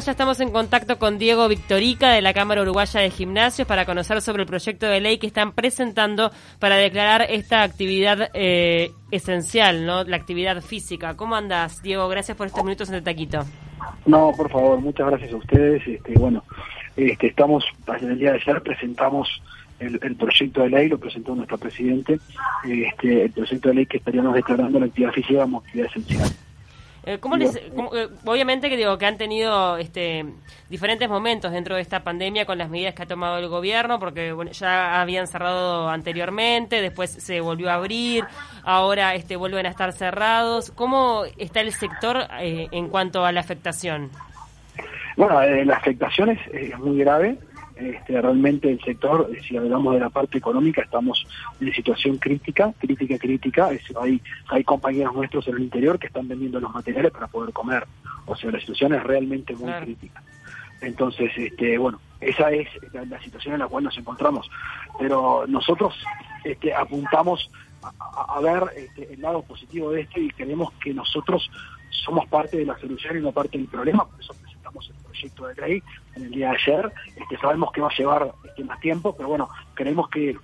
ya estamos en contacto con Diego Victorica de la Cámara Uruguaya de Gimnasios para conocer sobre el proyecto de ley que están presentando para declarar esta actividad eh, esencial, ¿no? La actividad física. ¿Cómo andas, Diego? Gracias por estos minutos en el taquito. No, por favor, muchas gracias a ustedes. Este, bueno, este, estamos, el día de ayer presentamos el, proyecto de ley, lo presentó nuestro presidente, este, el proyecto de ley que estaríamos declarando la actividad física como actividad esencial. Eh, ¿cómo les, eh, obviamente que digo que han tenido este, diferentes momentos dentro de esta pandemia con las medidas que ha tomado el gobierno, porque bueno, ya habían cerrado anteriormente, después se volvió a abrir, ahora este, vuelven a estar cerrados. ¿Cómo está el sector eh, en cuanto a la afectación? Bueno, la afectación es muy grave. Este, realmente el sector, eh, si hablamos de la parte económica, estamos en situación crítica, crítica, crítica. hay, hay compañeros nuestros en el interior que están vendiendo los materiales para poder comer. O sea, la situación es realmente muy crítica. Entonces, este, bueno, esa es la, situación en la cual nos encontramos. Pero nosotros este, apuntamos a, ver este, el lado positivo de esto y creemos que nosotros somos parte de la solución y no parte del problema, por eso presentamos el proyecto de ley en el día de ayer. Este, sabemos que va a llevar este, más tiempo, pero bueno, creemos que,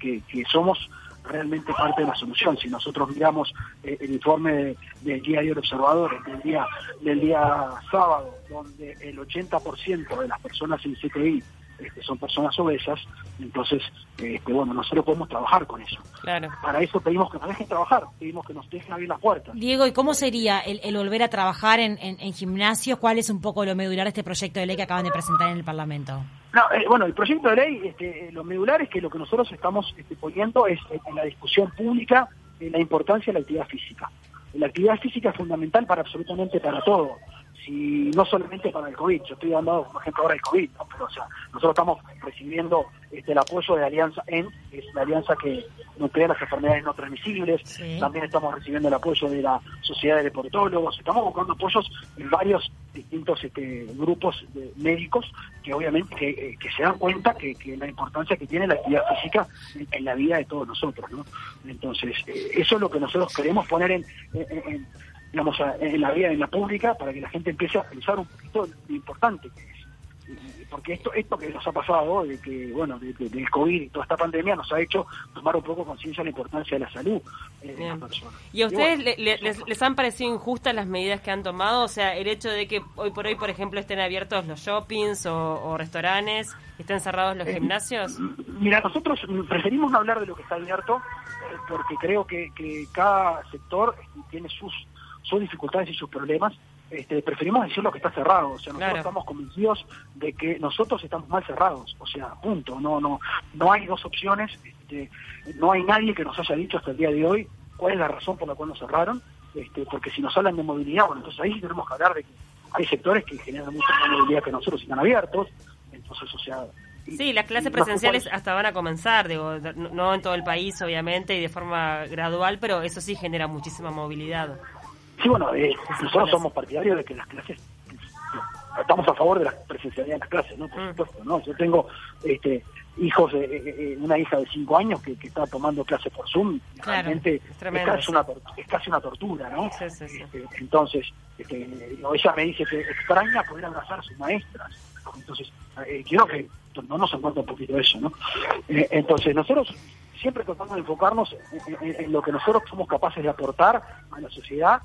somos realmente parte de la solución. Si nosotros miramos eh, el informe del diario El Observador del día, del día sábado, donde el 80% de las personas en CTI este, son personas obesas, entonces, este, bueno, nosotros podemos trabajar con eso. Claro. Para eso pedimos que nos dejen trabajar, pedimos que nos dejen abrir las puertas. Diego, ¿y cómo sería el, volver a trabajar en, en, gimnasios? ¿Cuál es un poco lo medular de este proyecto de ley que acaban de presentar en el Parlamento? No, eh, bueno, el proyecto de ley, este, lo medular es que lo que nosotros estamos este, poniendo es en la discusión pública la importancia de la actividad física. La actividad física es fundamental para absolutamente para todo si no solamente para el COVID, yo estoy dando por ejemplo ahora el COVID, pero o sea, nosotros estamos recibiendo este, el apoyo de Alianza EN, que es la alianza que nuclea las enfermedades no transmisibles, también estamos recibiendo el apoyo de la Sociedad de Deportólogos, estamos buscando apoyos en varios distintos este, grupos de médicos que obviamente que, eh, se dan cuenta que, la importancia que tiene la actividad física en, la vida de todos nosotros, ¿no? Entonces, eh, eso es lo que nosotros queremos poner en digamos, en la vida, en la pública, para que la gente empiece a pensar un poquito lo importante que es. Porque esto, esto que nos ha pasado, de que, bueno, de, del COVID y toda esta pandemia, nos ha hecho tomar un poco conciencia de la importancia de la salud eh, de las personas. ¿Y a ustedes les, han parecido injustas las medidas que han tomado? O sea, el hecho de que hoy por hoy, por ejemplo, estén abiertos los shoppings o, restaurantes, estén cerrados los eh, gimnasios. Mira, nosotros preferimos no hablar de lo que está abierto, eh, porque creo que, que cada sector tiene sus sus dificultades y sus problemas, este, preferimos decir lo que está cerrado. O sea, nosotros estamos convencidos de que nosotros estamos mal cerrados. O sea, punto. No, no, no hay dos opciones. Este, no hay nadie que nos haya dicho hasta el día de hoy cuál es la razón por la cual nos cerraron. Este, porque si nos hablan de movilidad, bueno, entonces ahí sí tenemos que hablar de que hay sectores que generan mucha más movilidad que nosotros y están abiertos. Entonces, o sea, Sí, las clases presenciales hasta van a comenzar, digo, no en todo el país, obviamente, y de forma gradual, pero eso sí genera muchísima movilidad. Sí, bueno, eh, nosotros somos partidarios de que las clases, estamos a favor de la presencialidad en las clases, ¿no? Por mm. supuesto, ¿no? Yo tengo este, hijos, eh, eh, una hija de cinco años que, está tomando clases por Zoom, realmente es, casi una, es casi una tortura, ¿no? Sí, sí, sí. Este, entonces, este, ella me dice que extraña poder abrazar a sus maestras. Entonces, quiero que no nos encuentre un poquito eso, ¿no? entonces, nosotros siempre tratamos de enfocarnos en, lo que nosotros somos capaces de aportar a la sociedad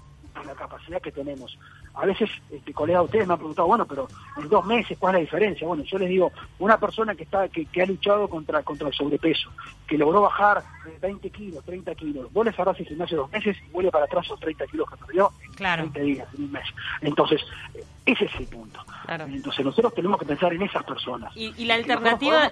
la capacidad que tenemos. A veces, este, colega, ustedes me han preguntado, bueno, pero en dos meses, ¿cuál es la diferencia? Bueno, yo les digo, una persona que está que, ha luchado contra, contra el sobrepeso, que logró bajar 20 kilos, 30 kilos, vos le cerrás el gimnasio dos meses y vuelve para atrás esos 30 kilos que perdió claro. 20 días, en un mes. Entonces, ese es el punto. Entonces, nosotros tenemos que pensar en esas personas. Y, la alternativa...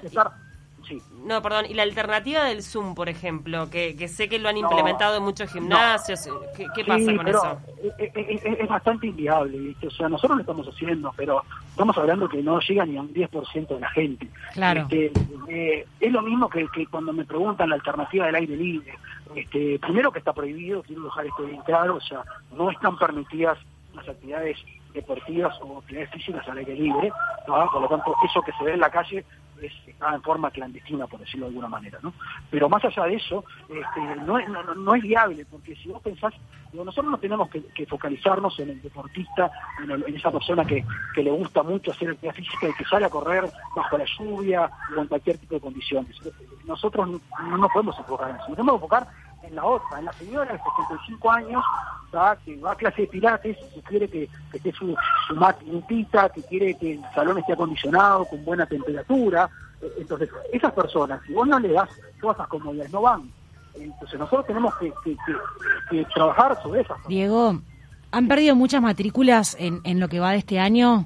No, perdón. Y la alternativa del Zoom, por ejemplo, que, sé que lo han implementado en muchos gimnasios. ¿Qué, pasa con eso? Es, bastante inviable. O sea, nosotros lo estamos haciendo, pero estamos hablando que no llega ni a un 10% de la gente. Claro. Este, eh, es lo mismo que, cuando me preguntan la alternativa del aire libre. Este, primero que está prohibido, quiero dejar esto bien claro, o sea, no están permitidas las actividades deportivas o actividades físicas al aire libre, por lo tanto eso que se ve en la calle es, está en forma clandestina, por decirlo de alguna manera, ¿no? Pero más allá de eso, este, no, no, no, es viable, porque si vos pensás, nosotros no tenemos que, focalizarnos en el deportista, en, esa persona que, que, le gusta mucho hacer actividad física y que sale a correr bajo la lluvia o en cualquier tipo de condiciones. Nosotros no nos podemos enfocar en eso, nos podemos enfocar en la otra, en la señora de 65 años, que va a clase de pilates, que quiere que, esté su, su que quiere que el salón esté acondicionado, con buena temperatura. Eh, entonces, esas personas, si vos no le das todas esas comodidades, no van. Entonces, nosotros tenemos que, trabajar sobre esas. Diego, ¿han perdido muchas matrículas en, en lo que va de este año?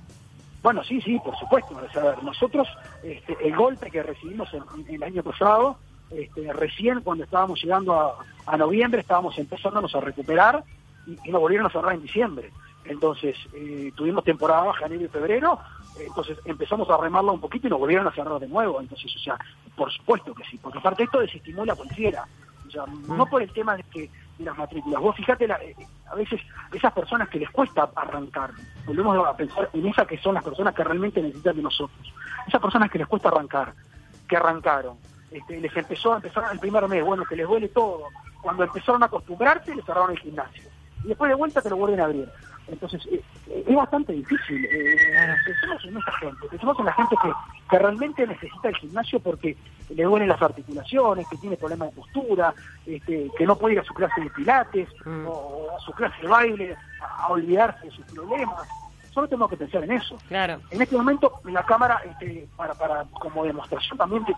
Bueno, sí, sí, por supuesto. nosotros, este, el golpe que recibimos en, el año pasado, este, recién cuando estábamos llegando a, noviembre estábamos empezándonos a recuperar y, nos volvieron a cerrar en diciembre. Entonces eh, tuvimos temporada baja enero y febrero, entonces empezamos a remarla un poquito y nos volvieron a cerrar de nuevo. Entonces, o sea, por supuesto que sí, porque aparte esto desestimula cualquiera. O sea, no por el tema de que de las matrículas. Vos fíjate, eh, a veces esas personas que les cuesta arrancar, volvemos a pensar en esas que son las personas que realmente necesitan de nosotros. Esas personas que les cuesta arrancar, que arrancaron, este, les empezó a empezar el primer mes, bueno, que les duele todo. Cuando empezaron a acostumbrarse, les cerraron el gimnasio. Y después de vuelta te lo vuelven a abrir. Entonces, eh, eh, es bastante difícil. Eh, pensemos en esta gente, pensemos en la gente que, que realmente necesita el gimnasio porque le duelen las articulaciones, que tiene problemas de postura, este, que no puede ir a su clase de pilates mm. o a su clase de baile a olvidarse de sus problemas solo tenemos que pensar en eso. Claro. En este momento, la Cámara, este, para, para como demostración también de,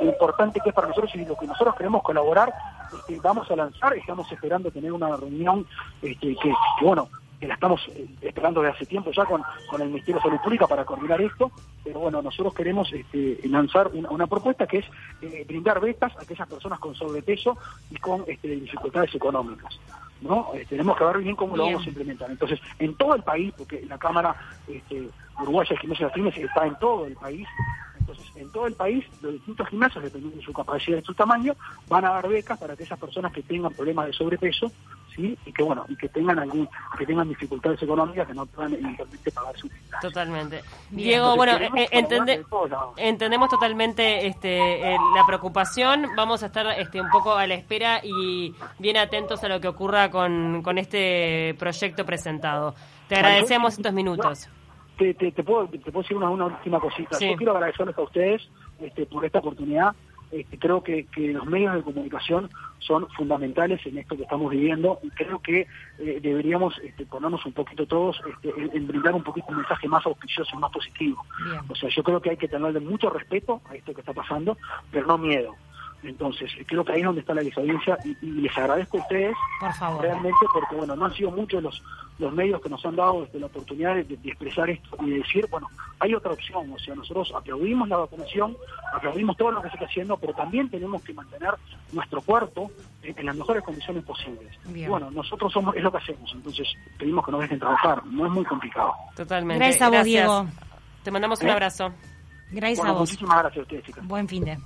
lo importante que es para nosotros y lo que nosotros queremos colaborar, este, vamos a lanzar, estamos esperando tener una reunión este, que, bueno, que la estamos eh, esperando desde hace tiempo ya con, con el Ministerio de Salud Pública para coordinar esto, pero bueno, nosotros queremos este, lanzar una, propuesta que es eh, brindar becas a aquellas personas con sobrepeso y con este, dificultades económicas. ¿No? Eh, tenemos que ver bien cómo lo vamos a implementar. Entonces, en todo el país, porque la Cámara este, Uruguaya de Gimnasia de está en todo el país, entonces en todo el país, los distintos gimnasios, dependiendo de su capacidad y de su tamaño, van a dar becas para que esas personas que tengan problemas de sobrepeso, ¿sí? y que bueno, y que tengan algún, que tengan dificultades económicas que no puedan eventualmente pagar su Totalmente. Diego, bueno, eh, entendemos totalmente este, la preocupación, vamos a estar este, un poco a la espera y bien atentos a lo que ocurra con, con este proyecto presentado. Te agradecemos estos minutos. Te, te, puedo, te puedo decir una, una última cosita. Yo quiero agradecerles a ustedes este, por esta oportunidad. Este, creo que, que, los medios de comunicación son fundamentales en esto que estamos viviendo y creo que eh, deberíamos este, ponernos un poquito todos este, en, brindar un poquito un mensaje más auspicioso, más positivo. O sea, yo creo que hay que tenerle mucho respeto a esto que está pasando, pero no miedo. Entonces, creo que ahí es donde está la desobediencia y, les agradezco a ustedes realmente porque, bueno, no han sido muchos los, los medios que nos han dado este, la oportunidad de, expresar esto y de decir, bueno, hay otra opción, o sea, nosotros aplaudimos la vacunación, aplaudimos todo lo que se está haciendo, pero también tenemos que mantener nuestro cuerpo en, las mejores condiciones posibles. bueno, nosotros somos es lo que hacemos, entonces pedimos que nos dejen trabajar, no es muy complicado. Totalmente. Gracias, Diego. Te mandamos un ¿Eh? abrazo. Gracias a vos. Muchísimas gracias a ustedes, chicas. Buen fin de